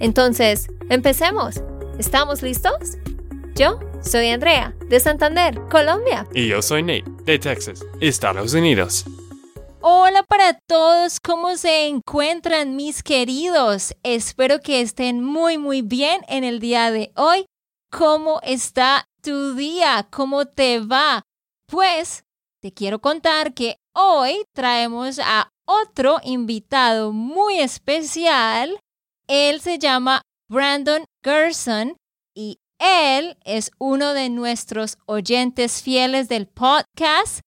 Entonces, empecemos. ¿Estamos listos? Yo soy Andrea, de Santander, Colombia. Y yo soy Nate, de Texas, Estados Unidos. Hola para todos, ¿cómo se encuentran mis queridos? Espero que estén muy muy bien en el día de hoy. ¿Cómo está tu día? ¿Cómo te va? Pues te quiero contar que hoy traemos a otro invitado muy especial. Él se llama Brandon Gerson y él es uno de nuestros oyentes fieles del podcast,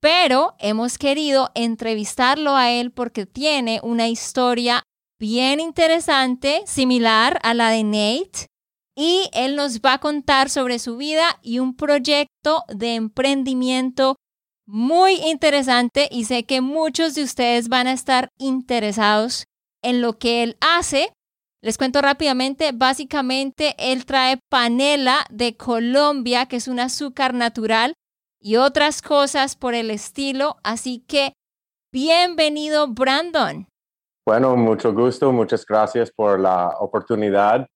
pero hemos querido entrevistarlo a él porque tiene una historia bien interesante, similar a la de Nate y él nos va a contar sobre su vida y un proyecto de emprendimiento muy interesante y sé que muchos de ustedes van a estar interesados en lo que él hace. Les cuento rápidamente, básicamente él trae panela de Colombia, que es un azúcar natural, y otras cosas por el estilo. Así que, bienvenido, Brandon. Bueno, mucho gusto, muchas gracias por la oportunidad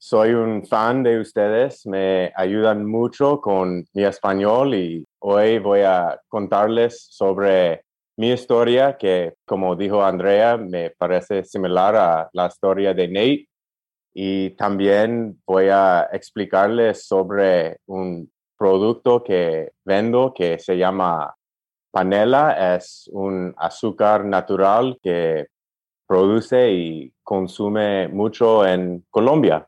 soy un fan de ustedes, me ayudan mucho con mi español y hoy voy a contarles sobre mi historia que, como dijo Andrea, me parece similar a la historia de Nate. Y también voy a explicarles sobre un producto que vendo que se llama panela. Es un azúcar natural que produce y consume mucho en Colombia.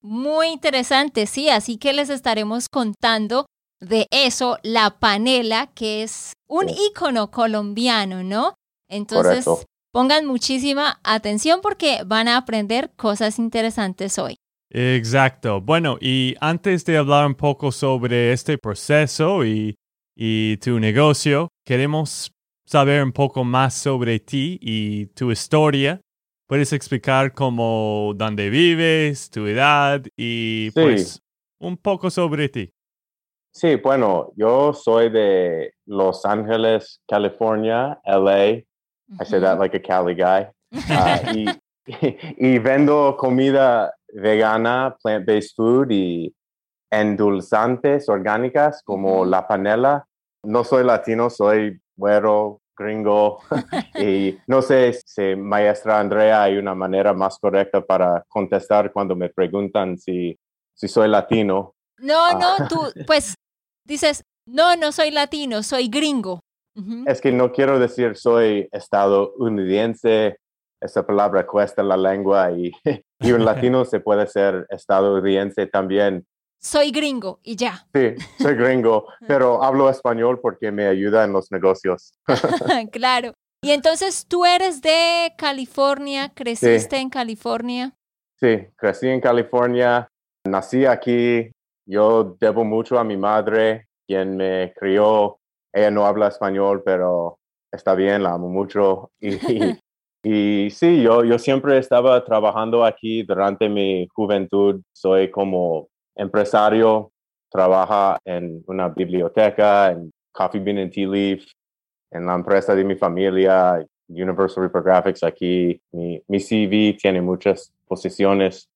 Muy interesante, sí, así que les estaremos contando de eso, la panela, que es un ícono colombiano, ¿no? Entonces, pongan muchísima atención porque van a aprender cosas interesantes hoy. Exacto. Bueno, y antes de hablar un poco sobre este proceso y, y tu negocio, queremos saber un poco más sobre ti y tu historia puedes explicar cómo, dónde vives, tu edad y pues un poco sobre ti. Sí, bueno, yo soy de Los Ángeles, California, LA. I say that like a Cali guy. Ah, y, vendo comida vegana, plant-based food y endulzantes orgánicas como la panela. No soy latino, soy güero, gringo. y no sé si maestra Andrea hay una manera más correcta para contestar cuando me preguntan si, si soy latino. No, no, ah. tú, pues dices, no, no soy latino, soy gringo. Es que no quiero decir soy estadounidense, esa palabra cuesta la lengua y, y un latino se puede ser estadounidense también soy gringo y ya. Sí, soy gringo, pero hablo español porque me ayuda en los negocios. claro. Y entonces tú eres de California, creciste en California. Sí, crecí en California, nací aquí. Yo debo mucho a mi madre, quien me crió. Ella no habla español, pero está bien, la amo mucho. Y, y sí, yo, yo siempre estaba trabajando aquí durante mi juventud. Soy como empresario, trabaja en una biblioteca, en Coffee Bean and Tea Leaf, en la empresa de mi familia, Universal Reprographics aquí. Mi, mi CV tiene muchas posiciones.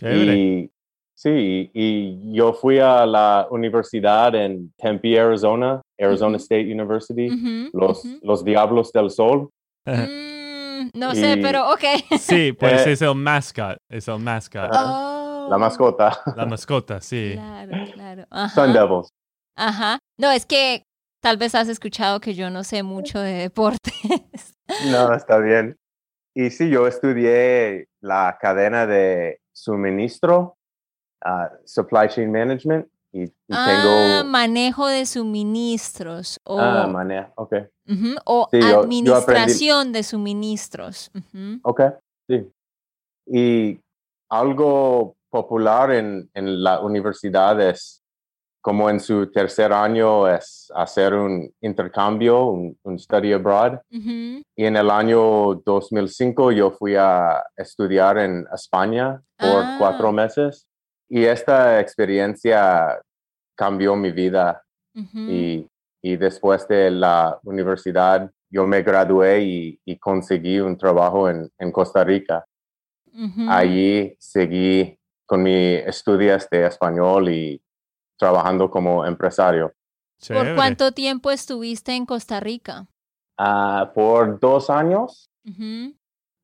Y, sí, y yo fui a la universidad en Tempe, Arizona, Arizona State University, los, los Diablos del Sol. Mm, no sé, pero ok. Sí, pues eh, es el mascot, es el mascot. Oh. La mascota. La mascota, sí. Claro, claro. Sun Devils. Ajá. No, es que tal vez has escuchado que yo no sé mucho de deportes. No, está bien. Y sí, yo estudié la cadena de suministro, uh, supply chain management. Y, ah, manejo de suministros. O, ah, manejo, ok. o administración de suministros. Ok, sí. Y algo popular en, en la universidad es, como en su tercer año, es hacer un intercambio, un, un study abroad. Ujú. Y en el año 2005 yo fui a estudiar en España por Ah. cuatro meses. Y esta experiencia cambió mi vida. Y, y después de la universidad, yo me gradué y, y conseguí un trabajo en, en Costa Rica. Allí seguí con mis estudios de español y trabajando como empresario. ¿Por Chévere. cuánto tiempo estuviste en Costa Rica? Ah, por dos años, Ujú.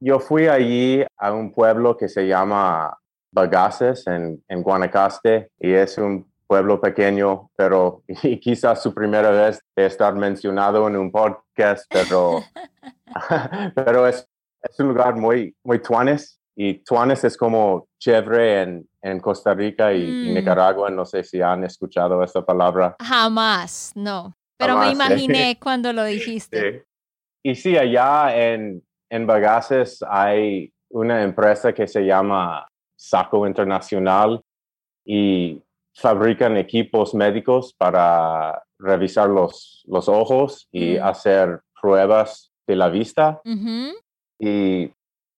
yo fui allí a un pueblo que se llama Bagaces en, en Guanacaste y es un pueblo pequeño, pero y quizás su primera vez de estar mencionado en un podcast, pero, pero es, es un lugar muy, muy tuanes y tuanes es como chévere en, en Costa Rica y, y Mm. Nicaragua. No sé si han escuchado esta palabra. Jamás, no. Pero me Jamás, ¿eh? imaginé cuando lo dijiste. Sí. Y sí, allá en, en Bagaces hay una empresa que se llama Saco Internacional y fabrican equipos médicos para revisar los, los ojos y hacer pruebas de la vista. Y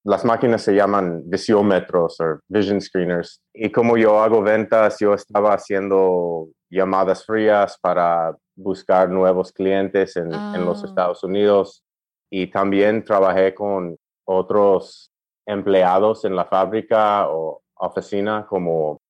las máquinas se llaman visiómetros o vision screeners. Y como yo hago ventas, yo estaba haciendo llamadas frías para buscar nuevos clientes en, en los Ah. Estados Unidos. Y también trabajé con otros empleados en la fábrica o oficina como,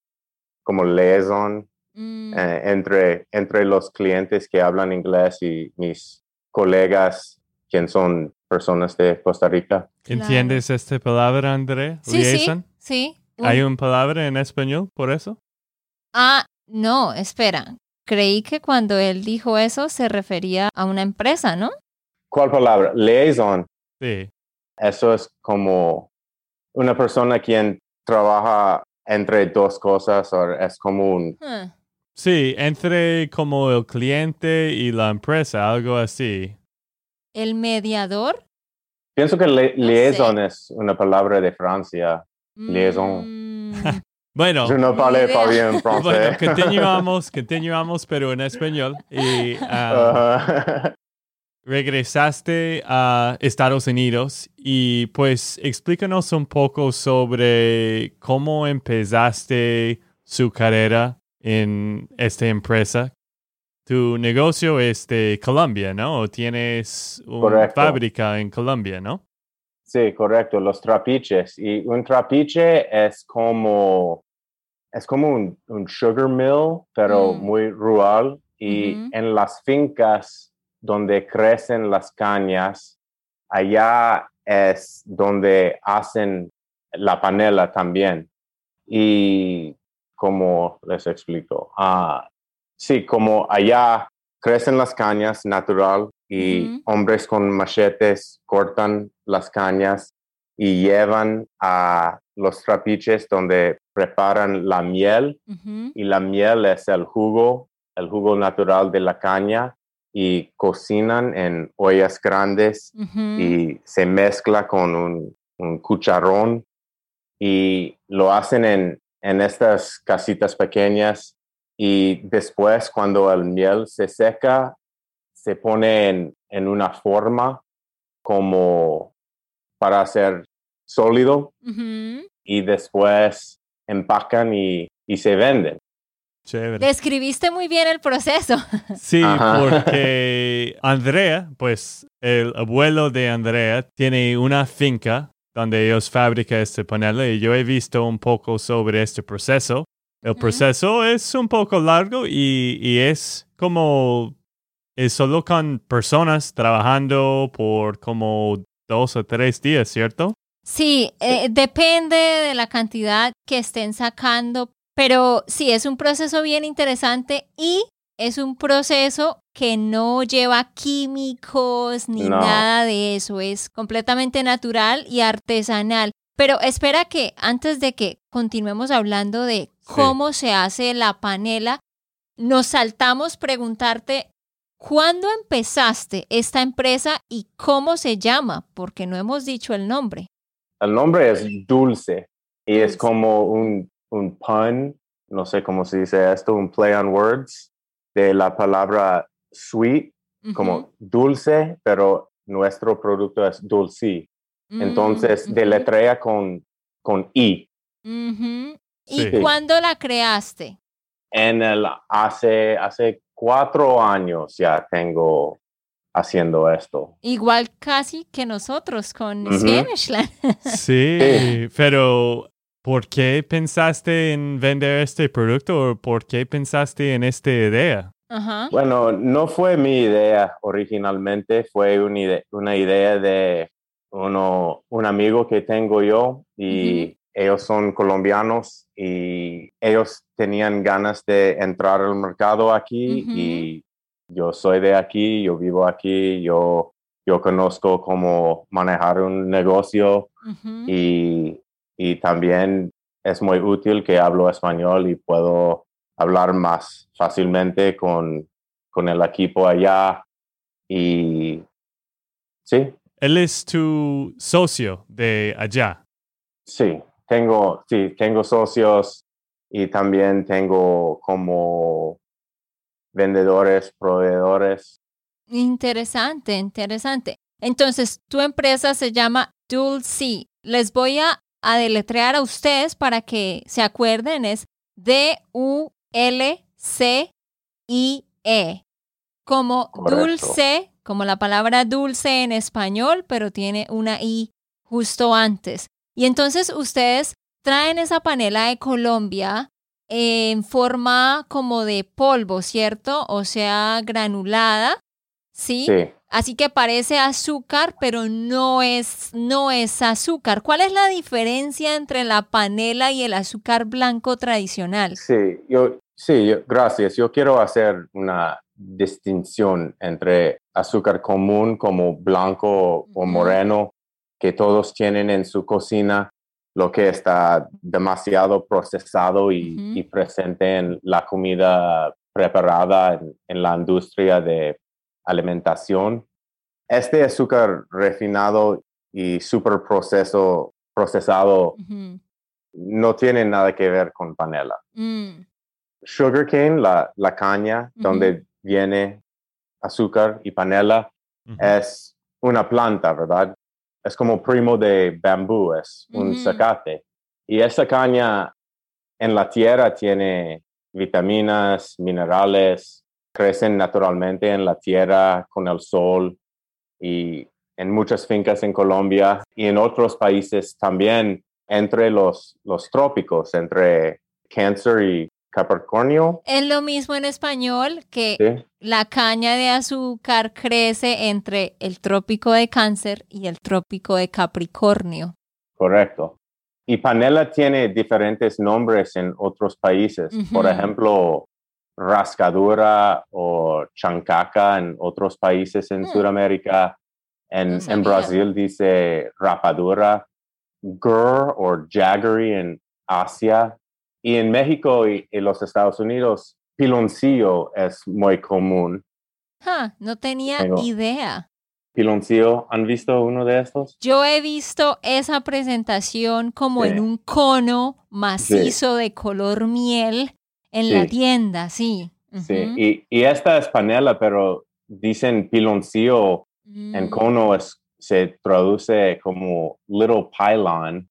como liaison Mm. eh, entre, entre los clientes que hablan inglés y mis colegas, quien son personas de Costa Rica. ¿Entiendes esta palabra, André? Sí, sí, Liaison? sí. ¿Hay una palabra en español por eso? Ah, no, espera. Creí que cuando él dijo eso se refería a una empresa, ¿no? ¿Cuál palabra? Liaison. Sí. Eso es como una persona quien trabaja entre dos cosas o es como un... Huh. Sí, entre como el cliente y la empresa, algo así. El mediador. Pienso que li- No liaison es una palabra de Francia. Liaison. Mm, Bueno, bien bueno, continuamos, continuamos, pero en español. Y ah, Ajá. Regresaste a Estados Unidos y pues explícanos un poco sobre cómo empezaste su carrera en esta empresa. Tu negocio es de Colombia, ¿no? O tienes una Correcto. fábrica en Colombia, ¿no? Sí, correcto, los trapiches. Y un trapiche es como, es como un, un sugar mill, pero Mm. muy rural. Y en las fincas donde crecen las cañas, allá es donde hacen la panela también. Y como les explico, Ah, sí, como allá crecen las cañas natural y hombres con machetes cortan las cañas y llevan a los trapiches donde preparan la miel y la miel es el jugo, el jugo natural de la caña y cocinan en ollas grandes y se mezcla con un, un cucharón y lo hacen en, en estas casitas pequeñas y después cuando el miel se seca se pone en, en una forma como para hacer sólido y después empacan y, y se venden. Chévere. Describiste muy bien el proceso. Sí, Ajá. porque Andrea, pues el abuelo de Andrea tiene una finca donde ellos fabrican este panela y yo he visto un poco sobre este proceso. El proceso es un poco largo y, y es como, es solo con personas trabajando por como dos o tres días, ¿cierto? Sí, eh, depende de la cantidad que estén sacando, pero sí, es un proceso bien interesante y es un proceso que no lleva químicos ni No. nada de eso, es completamente natural y artesanal. Pero espera que antes de que continuemos hablando de cómo se hace la panela, nos saltamos preguntarte ¿Cuándo empezaste esta empresa y cómo se llama? Porque no hemos dicho el nombre. El nombre es Dulce. y es como un, un pun, no sé cómo se dice esto, un play on words de la palabra sweet, como dulce, pero nuestro producto es dulce. Entonces, Mm, deletrea con, con I. ¿Y Sí. cuándo la creaste? En el, hace, hace cuatro años ya tengo haciendo esto. Igual casi que nosotros con. Spanishland. Sí, Sí. pero ¿por qué pensaste en vender este producto o por qué pensaste en esta idea? Bueno, no fue mi idea originalmente, fue una idea, una idea de uno, un amigo que tengo yo y ellos son colombianos y ellos tenían ganas de entrar al mercado aquí y yo soy de aquí, yo vivo aquí, yo, yo conozco cómo manejar un negocio y, y también es muy útil que hablo español y puedo hablar más fácilmente con, con el equipo allá. Y sí, Él es tu socio de allá. sí, tengo, sí, tengo socios y también tengo como vendedores, proveedores. Interesante, interesante. Entonces, tu empresa se llama Dulce. Les voy a, a deletrear a ustedes para que se acuerden. Es D-U-L-C-I-E. Como Correcto. dulce, como la palabra dulce en español, pero tiene una I justo antes. Y entonces ustedes traen esa panela de Colombia en forma como de polvo, ¿cierto? O sea, granulada, ¿sí? Sí, Así que parece azúcar, pero no es, no es azúcar. ¿Cuál es la diferencia entre la panela y el azúcar blanco tradicional? sí, yo, sí, yo- gracias. Yo quiero hacer una distinción entre azúcar común como blanco o moreno que todos tienen en su cocina, lo que está demasiado procesado y, presente en la comida preparada en, en la industria de alimentación. Este azúcar refinado y super proceso, procesado no tiene nada que ver con panela. Mm, Sugarcane, la, la caña donde viene azúcar y panela, es una planta, ¿verdad? Es como primo de bambú, es un zacate. Y esa caña en la tierra tiene vitaminas, minerales, crecen naturalmente en la tierra con el sol y en muchas fincas en Colombia y en otros países también entre los, los trópicos, entre Cáncer y Capricornio. Es lo mismo en español que ¿sí? la caña de azúcar crece entre el trópico de cáncer y el trópico de Capricornio. Correcto. Y panela tiene diferentes nombres en otros países. Por ejemplo, rascadura o chancaca en otros países en Hmm. Sudamérica. En, No en. Brasil dice rapadura. Gur o jaggery en Asia. Y en México y, y los Estados Unidos, piloncillo es muy común. Ja, no tenía Tengo- idea. Piloncillo, ¿han visto uno de estos? Yo he visto esa presentación como Sí. en un cono macizo de color miel en la Sí. tienda, sí. Sí, Ujú. y, y esta es panela, pero dicen piloncillo en Mm, cono es, se traduce como little pylon,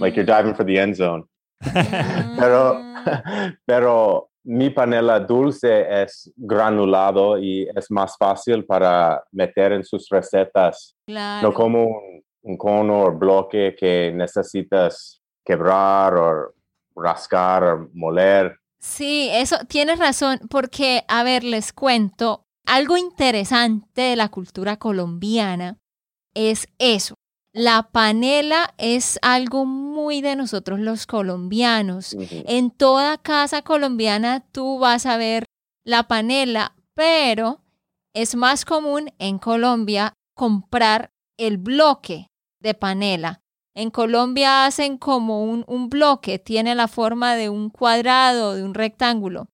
like you're mm, diving for the end zone. Pero, mm. pero mi panela dulce es granulado y es más fácil para meter en sus recetas, Claro. no como un, un cono o bloque que necesitas quebrar o rascar o moler. Sí, eso tienes razón, porque, a ver, les cuento, algo interesante de la cultura colombiana es eso. La panela es algo muy de nosotros los colombianos. En toda casa colombiana tú vas a ver la panela, pero es más común en Colombia comprar el bloque de panela. En Colombia hacen como un, un bloque, tiene la forma de un cuadrado, de un rectángulo.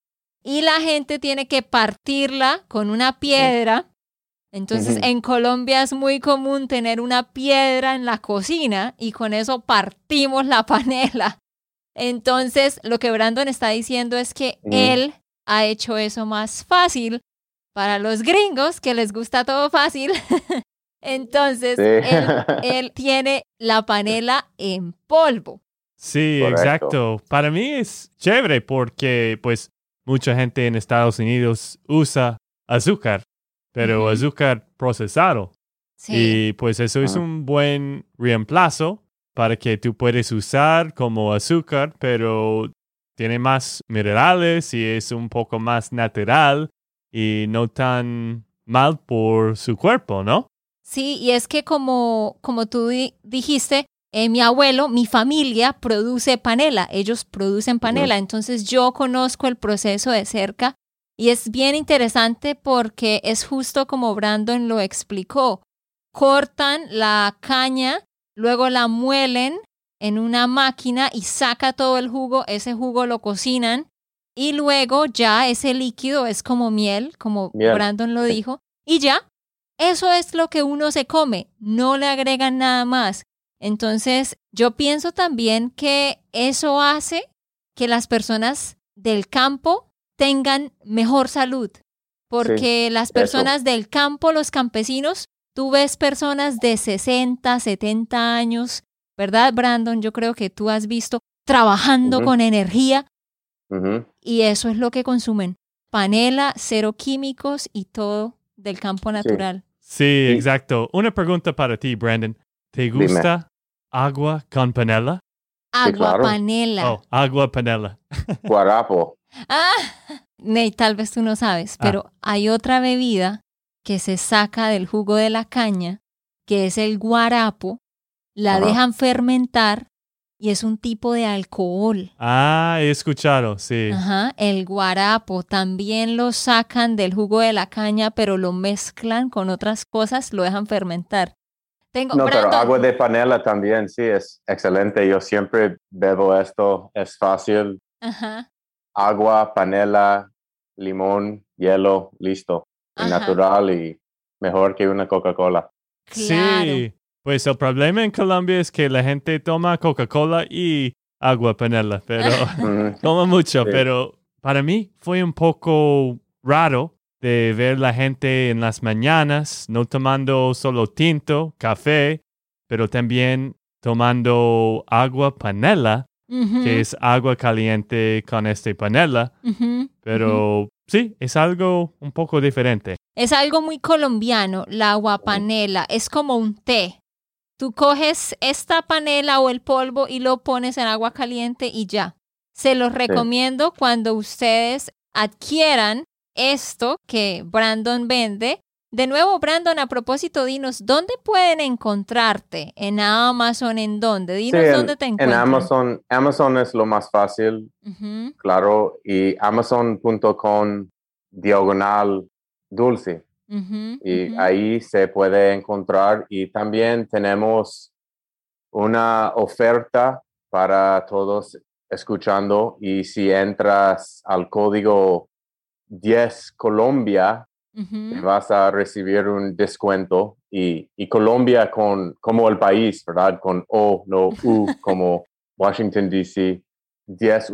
Y la gente tiene que partirla con una piedra. Entonces, en Colombia es muy común tener una piedra en la cocina y con eso partimos la panela. Entonces, lo que Brandon está diciendo es que él ha hecho eso más fácil para los gringos, que les gusta todo fácil. Entonces, Sí. él, él tiene la panela en polvo. Sí, Correcto. exacto. Para mí es chévere porque pues mucha gente en Estados Unidos usa azúcar, pero azúcar procesado. Sí. Y pues eso es Ajá. un buen reemplazo para que tú puedes usar como azúcar, pero tiene más minerales y es un poco más natural y no tan mal por su cuerpo, ¿no? Sí, y es que como, como tú di- dijiste, eh, mi abuelo, mi familia produce panela, ellos producen panela, entonces yo conozco el proceso de cerca y es bien interesante porque es justo como Brandon lo explicó. Cortan la caña, luego la muelen en una máquina y saca todo el jugo, ese jugo lo cocinan y luego ya ese líquido es como miel, como Miel. Brandon lo dijo, y ya, eso es lo que uno se come, no le agregan nada más. Entonces, yo pienso también que eso hace que las personas del campo tengan mejor salud, porque las personas del campo, los campesinos, tú ves personas de 60, 70 años, ¿verdad, Brandon? Yo creo que tú has visto trabajando con energía y eso es lo que consumen. Panela, cero químicos y todo del campo natural. Sí, exacto. Una pregunta para ti, Brandon. ¿Te Dime. gusta agua con panela? Agua claro. panela. Oh, agua panela. Guarapo. Ah, Ney, tal vez tú no sabes, Ah. pero hay otra bebida que se saca del jugo de la caña, que es el guarapo. La Ajá. dejan fermentar y es un tipo de alcohol. Ah, he escuchado, sí. Ajá, el guarapo también lo sacan del jugo de la caña, pero lo mezclan con otras cosas, lo dejan fermentar. Tengo, No, pero agua de panela también, sí, es excelente. Yo siempre bebo esto, es fácil. Ajá, Agua, panela, limón, hielo, listo. Natural y mejor que una Coca-Cola. claro. Sí. Pues el problema en Colombia es que la gente toma Coca-Cola y agua panela, pero toma mucho. Sí. Pero para mí fue un poco raro de ver la gente en las mañanas no tomando solo tinto, café, pero también tomando agua panela, que es agua caliente con este panela. Pero sí, es algo un poco diferente. Es algo muy colombiano, la agua panela. Es como un té. Tú coges esta panela o el polvo y lo pones en agua caliente y ya. Se los recomiendo cuando ustedes adquieran esto que Brandon vende. De nuevo, Brandon, a propósito, dinos, ¿dónde pueden encontrarte? ¿En Amazon? ¿En dónde? Dinos Sí, en- dónde te En encuentran. Amazon, Amazon es lo más fácil, claro, y amazon.com diagonal dulce. Y ahí se puede encontrar y también tenemos una oferta para todos escuchando y si entras al código 10 Colombia vas a recibir un descuento y, y Colombia con como el país, ¿verdad? Con O, no U, como Washington DC, 1010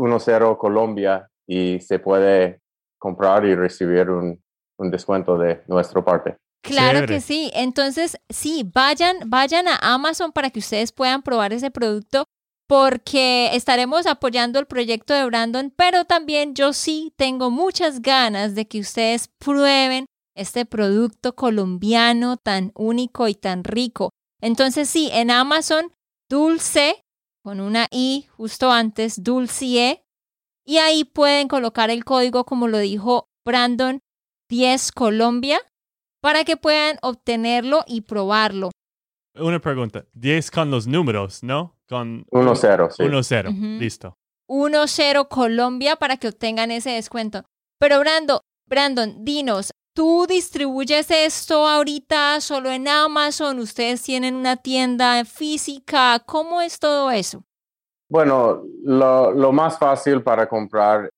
Colombia y se puede comprar y recibir un, un descuento de nuestra parte. Claro Chévere. que sí. Entonces, sí, vayan, vayan a Amazon para que ustedes puedan probar ese producto porque estaremos apoyando el proyecto de Brandon, pero también yo sí tengo muchas ganas de que ustedes prueben este producto colombiano tan único y tan rico. Entonces, sí, en Amazon, dulce, con una I justo antes, dulcie, y ahí pueden colocar el código, como lo dijo Brandon, 10 Colombia, para que puedan obtenerlo y probarlo. Una pregunta. 10 con los números, ¿no? Con 1-0, sí. 1-0. Ujú. Listo. 1-0 Colombia para que obtengan ese descuento. Pero Brando, Brandon, dinos, ¿tú distribuyes esto ahorita solo en Amazon? ¿Ustedes tienen una tienda física? ¿Cómo es todo eso? Bueno, lo, lo más fácil para comprar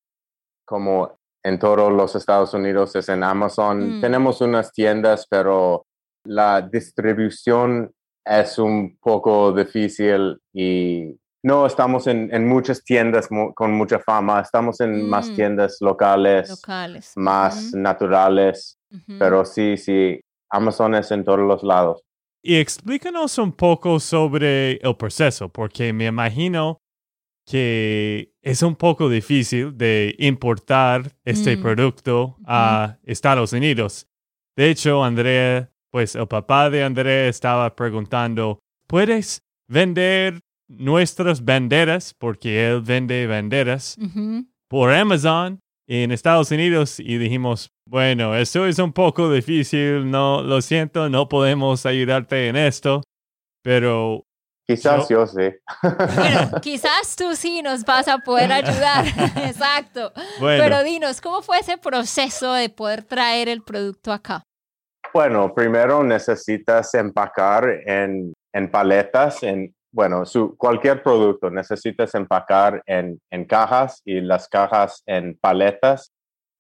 como en todos los Estados Unidos, es en Amazon. Mm. Tenemos unas tiendas, pero la distribución es un poco difícil y no estamos en, en muchas tiendas mu- con mucha fama, estamos en más Mm. tiendas locales, Locales. más naturales, pero sí, sí, Amazon es en todos los lados. Y explícanos un poco sobre el proceso, porque me imagino que es un poco difícil de importar este Mm. producto a Estados Unidos. De hecho, Andrea, pues el papá de Andrea estaba preguntando, ¿puedes vender nuestras banderas? Porque él vende banderas por Amazon en Estados Unidos y dijimos, bueno, eso es un poco difícil, no, lo siento, no podemos ayudarte en esto, pero Quizás yo sí. Bueno, quizás tú sí nos vas a poder ayudar. Exacto. bueno, Pero dinos, ¿cómo fue ese proceso de poder traer el producto acá? Bueno, primero necesitas empacar en, en paletas, en, bueno, su, cualquier producto necesitas empacar en, en cajas y las cajas en paletas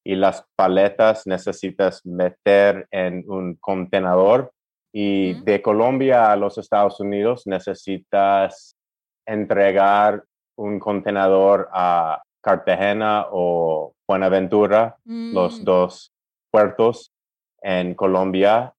y las paletas necesitas meter en un contenedor y de Colombia a los Estados Unidos necesitas entregar un contenedor a Cartagena o Buenaventura los Mm, dos puertos en Colombia.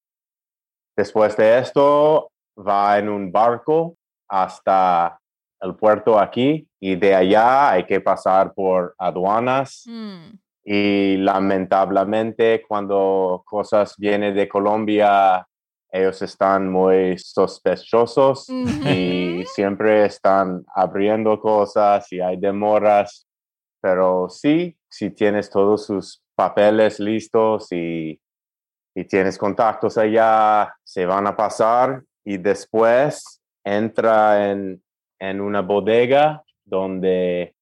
Después de esto, va en un barco hasta el puerto aquí y de allá hay que pasar por aduanas mm, y lamentablemente cuando cosas vienen de Colombia, ellos están muy sospechosos y siempre están abriendo cosas y hay demoras, pero sí, si tienes todos sus papeles listos y, y tienes contactos allá, se van a pasar y después entra en, en una bodega donde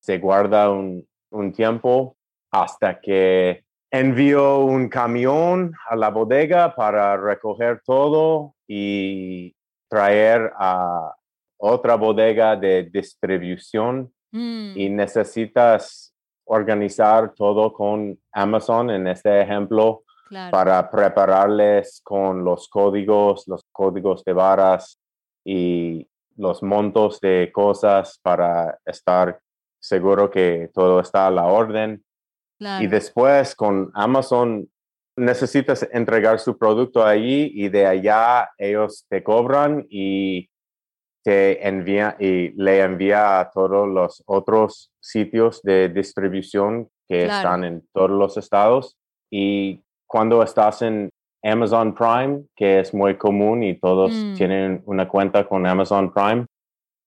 se guarda un, un tiempo hasta que envío un camión a la bodega para recoger todo y traer a otra bodega de distribución Mm, y necesitas organizar todo con Amazon en este ejemplo claro. para prepararles con los códigos, los códigos de varas y los montos de cosas para estar seguro que todo está a la orden. Y después con Amazon necesitas entregar su producto allí y de allá ellos te cobran y te envía y le envía a todos los otros sitios de distribución que Claro. están en todos los estados. Y cuando estás en Amazon Prime, que es muy común y todos Mm. tienen una cuenta con Amazon Prime,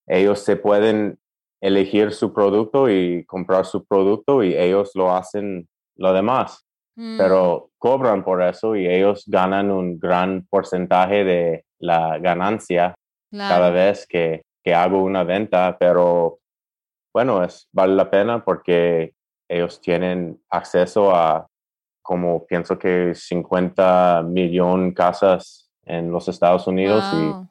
ellos se pueden elegir su producto y comprar su producto y ellos lo hacen lo demás, Mm, pero cobran por eso y ellos ganan un gran porcentaje de la ganancia cada vez que, que hago una venta, pero bueno, es, vale la pena porque ellos tienen acceso a como pienso que 50 millón casas en los Estados Unidos Wow.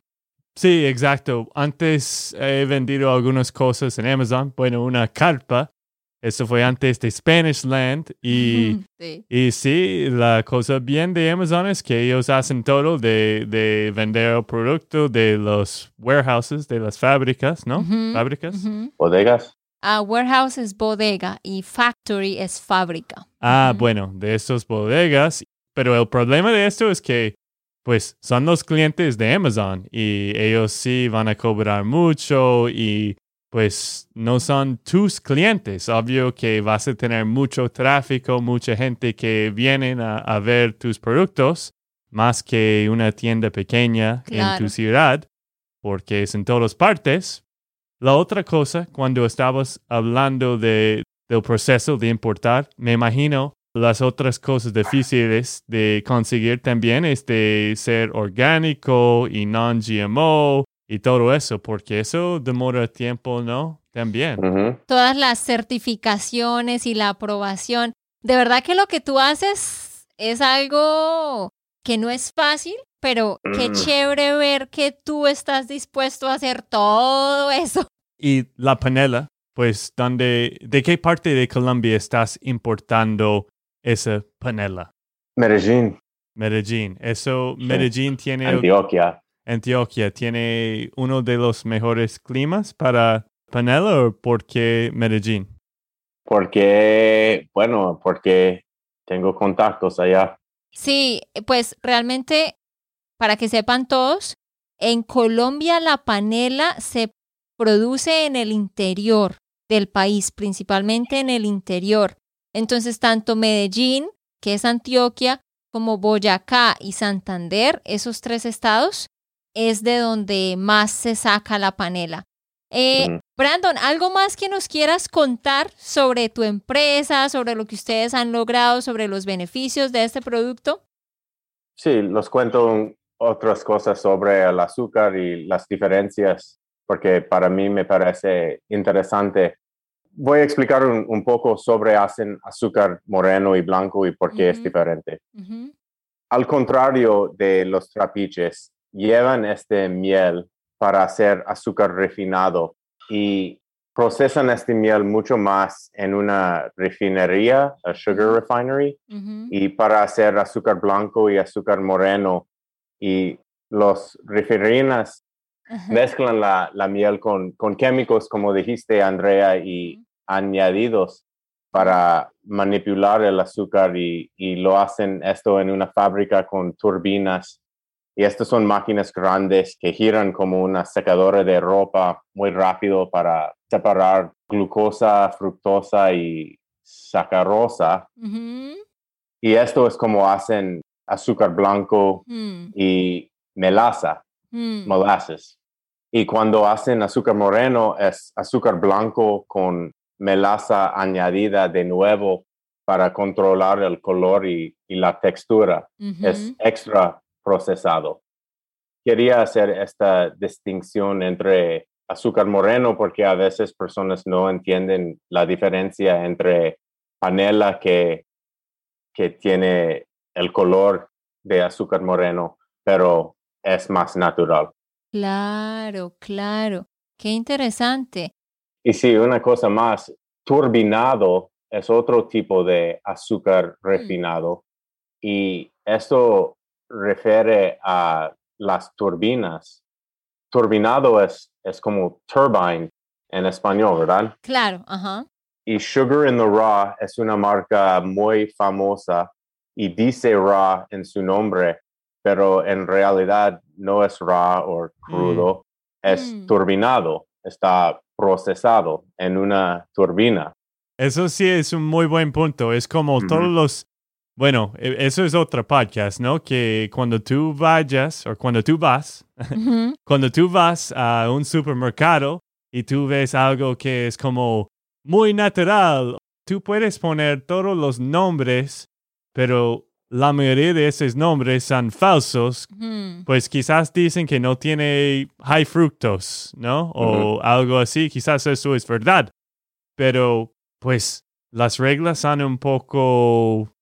Sí, exacto. Antes he vendido algunas cosas en Amazon, bueno, una carpa, eso fue antes de Spanish Land y... Sí. Y sí, la cosa bien de Amazon es que ellos hacen todo de, de vender el producto de los warehouses, de las fábricas, ¿no? Fábricas. bodegas. Ah, warehouse es bodega y factory es fábrica. Ah, bueno, de estos bodegas. Pero el problema de esto es que, pues, son los clientes de Amazon y ellos sí van a cobrar mucho y, pues, no son tus clientes. Obvio que vas a tener mucho tráfico, mucha gente que vienen a, a ver tus productos, más que una tienda pequeña en tu ciudad, porque es en todas partes. La otra cosa, cuando estabas hablando de, del proceso de importar, me imagino las otras cosas difíciles de conseguir también es de ser orgánico y non-GMO y todo eso, porque eso demora tiempo, ¿no? También. Ujú. Todas las certificaciones y la aprobación. De verdad que lo que tú haces es algo que no es fácil, pero qué Mm. chévere ver que tú estás dispuesto a hacer todo eso. Y la panela, pues, ¿dónde, ¿de qué parte de Colombia estás importando esa panela? Medellín, Medellín. Eso, Sí. Medellín tiene, Antioquia. Antioquia, tiene uno de los mejores climas para panela o por qué Medellín? Porque, bueno, porque tengo contactos allá. Sí, pues realmente, para que sepan todos, en Colombia la panela se produce en el interior del país, principalmente en el interior. Entonces, tanto Medellín, que es Antioquia, como Boyacá y Santander, esos tres estados, es de donde más se saca la panela. Eh, Mm. Brandon, ¿algo más que nos quieras contar sobre tu empresa, sobre lo que ustedes han logrado, sobre los beneficios de este producto? Sí, los cuento otras cosas sobre el azúcar y las diferencias, porque para mí me parece interesante. Voy a explicar un, un poco sobre hacen azúcar moreno y blanco y por qué es Ujú. diferente. Ujú, Al contrario de los trapiches, llevan este miel para hacer azúcar refinado y procesan este miel mucho más en una refinería, a sugar refinery, ujú, y para hacer azúcar blanco y azúcar moreno. Y los refinerías ajá, mezclan la, la miel con, con químicos, como dijiste, Andrea, y. añadidos para manipular el azúcar y, y lo hacen esto en una fábrica con turbinas. Y estas son máquinas grandes que giran como una secadora de ropa muy rápido para separar glucosa, fructosa y sacarosa. ujú, Y esto es como hacen azúcar blanco mm, y melaza, mm, molasses. Y cuando hacen azúcar moreno es azúcar blanco con melaza añadida de nuevo para controlar el color y, y la textura. Es extra procesado. Quería hacer esta distinción entre azúcar moreno porque a veces personas no entienden la diferencia entre panela que, que tiene el color de azúcar moreno, pero es más natural. Claro, claro. Qué interesante. Y sí, una cosa más, turbinado es otro tipo de azúcar refinado y esto refiere a las turbinas. Turbinado es, es como turbine en español, ¿verdad? Claro, ajá. Y Sugar in the Raw es una marca muy famosa y dice raw en su nombre, pero en realidad no es raw o crudo, es Mm. turbinado, está procesado en una turbina. Eso sí es un muy buen punto. Es como todos los... Bueno, e- eso es otro podcast, ¿no? Que cuando tú vayas o cuando tú vas, cuando tú vas a un supermercado y tú ves algo que es como muy natural, tú puedes poner todos los nombres, pero la mayoría de esos nombres son falsos. Pues quizás dicen que no tiene high fructose, ¿no? O algo así, quizás eso es verdad. Pero, pues, las reglas son un poco,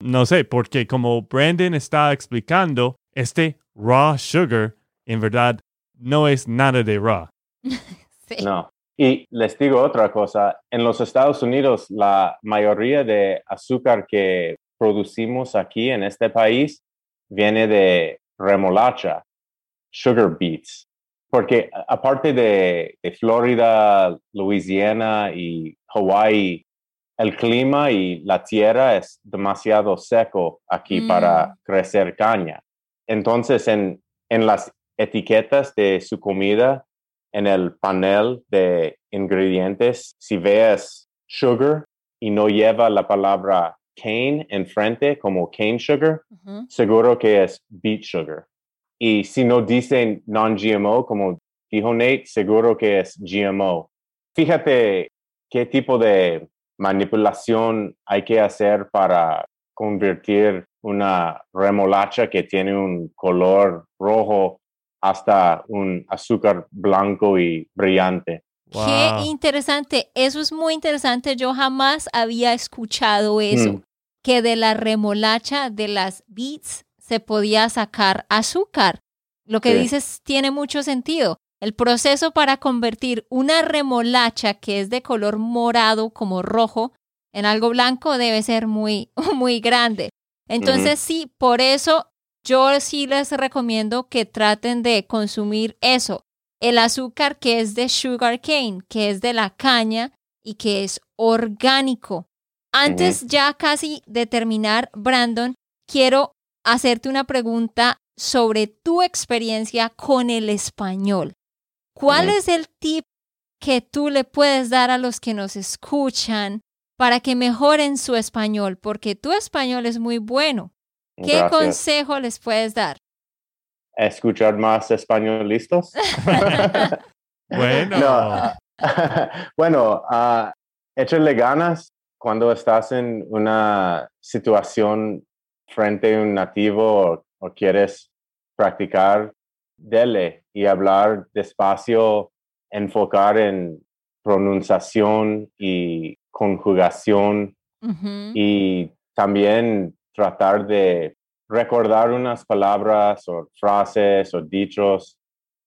no sé, porque como Brandon está explicando, este raw sugar, en verdad, no es nada de raw. Sí. No. Y les digo otra cosa, en los Estados Unidos la mayoría de azúcar que producimos aquí en este país viene de remolacha, sugar beets, porque aparte de, de Florida, Louisiana y Hawaii, el clima y la tierra es demasiado seco aquí Mm. para crecer caña. Entonces, en, en las etiquetas de su comida, en el panel de ingredientes, si ves sugar y no lleva la palabra cane enfrente como cane sugar, seguro que es beet sugar. Y si no dicen non-GMO, como dijo Nate, seguro que es GMO. Fíjate qué tipo de manipulación hay que hacer para convertir una remolacha que tiene un color rojo hasta un azúcar blanco y brillante. Wow. Qué interesante. Eso es muy interesante. Yo jamás había escuchado eso. Mm. Que de la remolacha de las beets se podía sacar azúcar. Lo que Sí. dices tiene mucho sentido. El proceso para convertir una remolacha que es de color morado como rojo en algo blanco debe ser muy, muy grande. Entonces sí, por eso yo sí les recomiendo que traten de consumir eso. El azúcar que es de sugar cane, que es de la caña y que es orgánico. Antes ya casi de terminar, Brandon, quiero hacerte una pregunta sobre tu experiencia con el español. ¿Cuál es el tip que tú le puedes dar a los que nos escuchan para que mejoren su español? Porque tu español es muy bueno. ¿Qué consejo les puedes dar? Escuchar más españolistas. bueno. bueno, uh, échale ganas cuando estás en una situación frente a un nativo o, quieres practicar, dele y hablar despacio, enfocar en pronunciación y conjugación y también tratar de recordar unas palabras o frases o dichos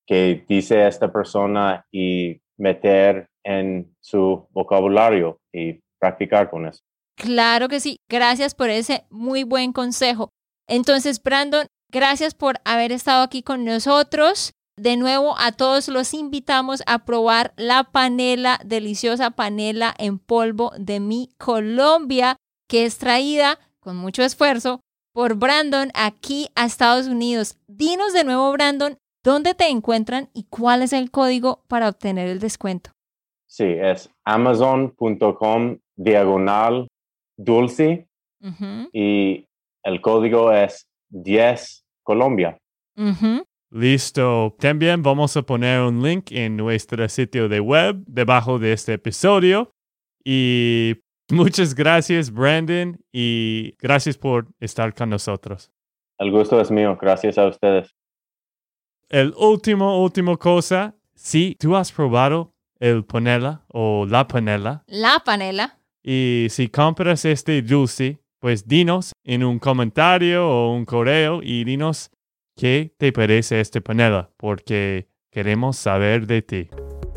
que dice esta persona y meter en su vocabulario y practicar con eso. Claro que sí. Gracias por ese muy buen consejo. Entonces, Brandon, gracias por haber estado aquí con nosotros. De nuevo, a todos los invitamos a probar la panela, deliciosa panela en polvo de mi Colombia, que es traída con mucho esfuerzo por Brandon aquí a Estados Unidos. Dinos de nuevo, Brandon, dónde te encuentran y cuál es el código para obtener el descuento. Sí, es amazon.com diagonal dulce y el código es 10 Colombia. Listo. También vamos a poner un link en nuestro sitio de web debajo de este episodio. Y muchas gracias, Brandon, y gracias por estar con nosotros. El gusto es mío. Gracias a ustedes. El último, último cosa, si tú has probado el panela o la panela. La panela. Y si compras este dulce, pues dinos en un comentario o un correo y dinos qué te parece este panela, porque queremos saber de ti.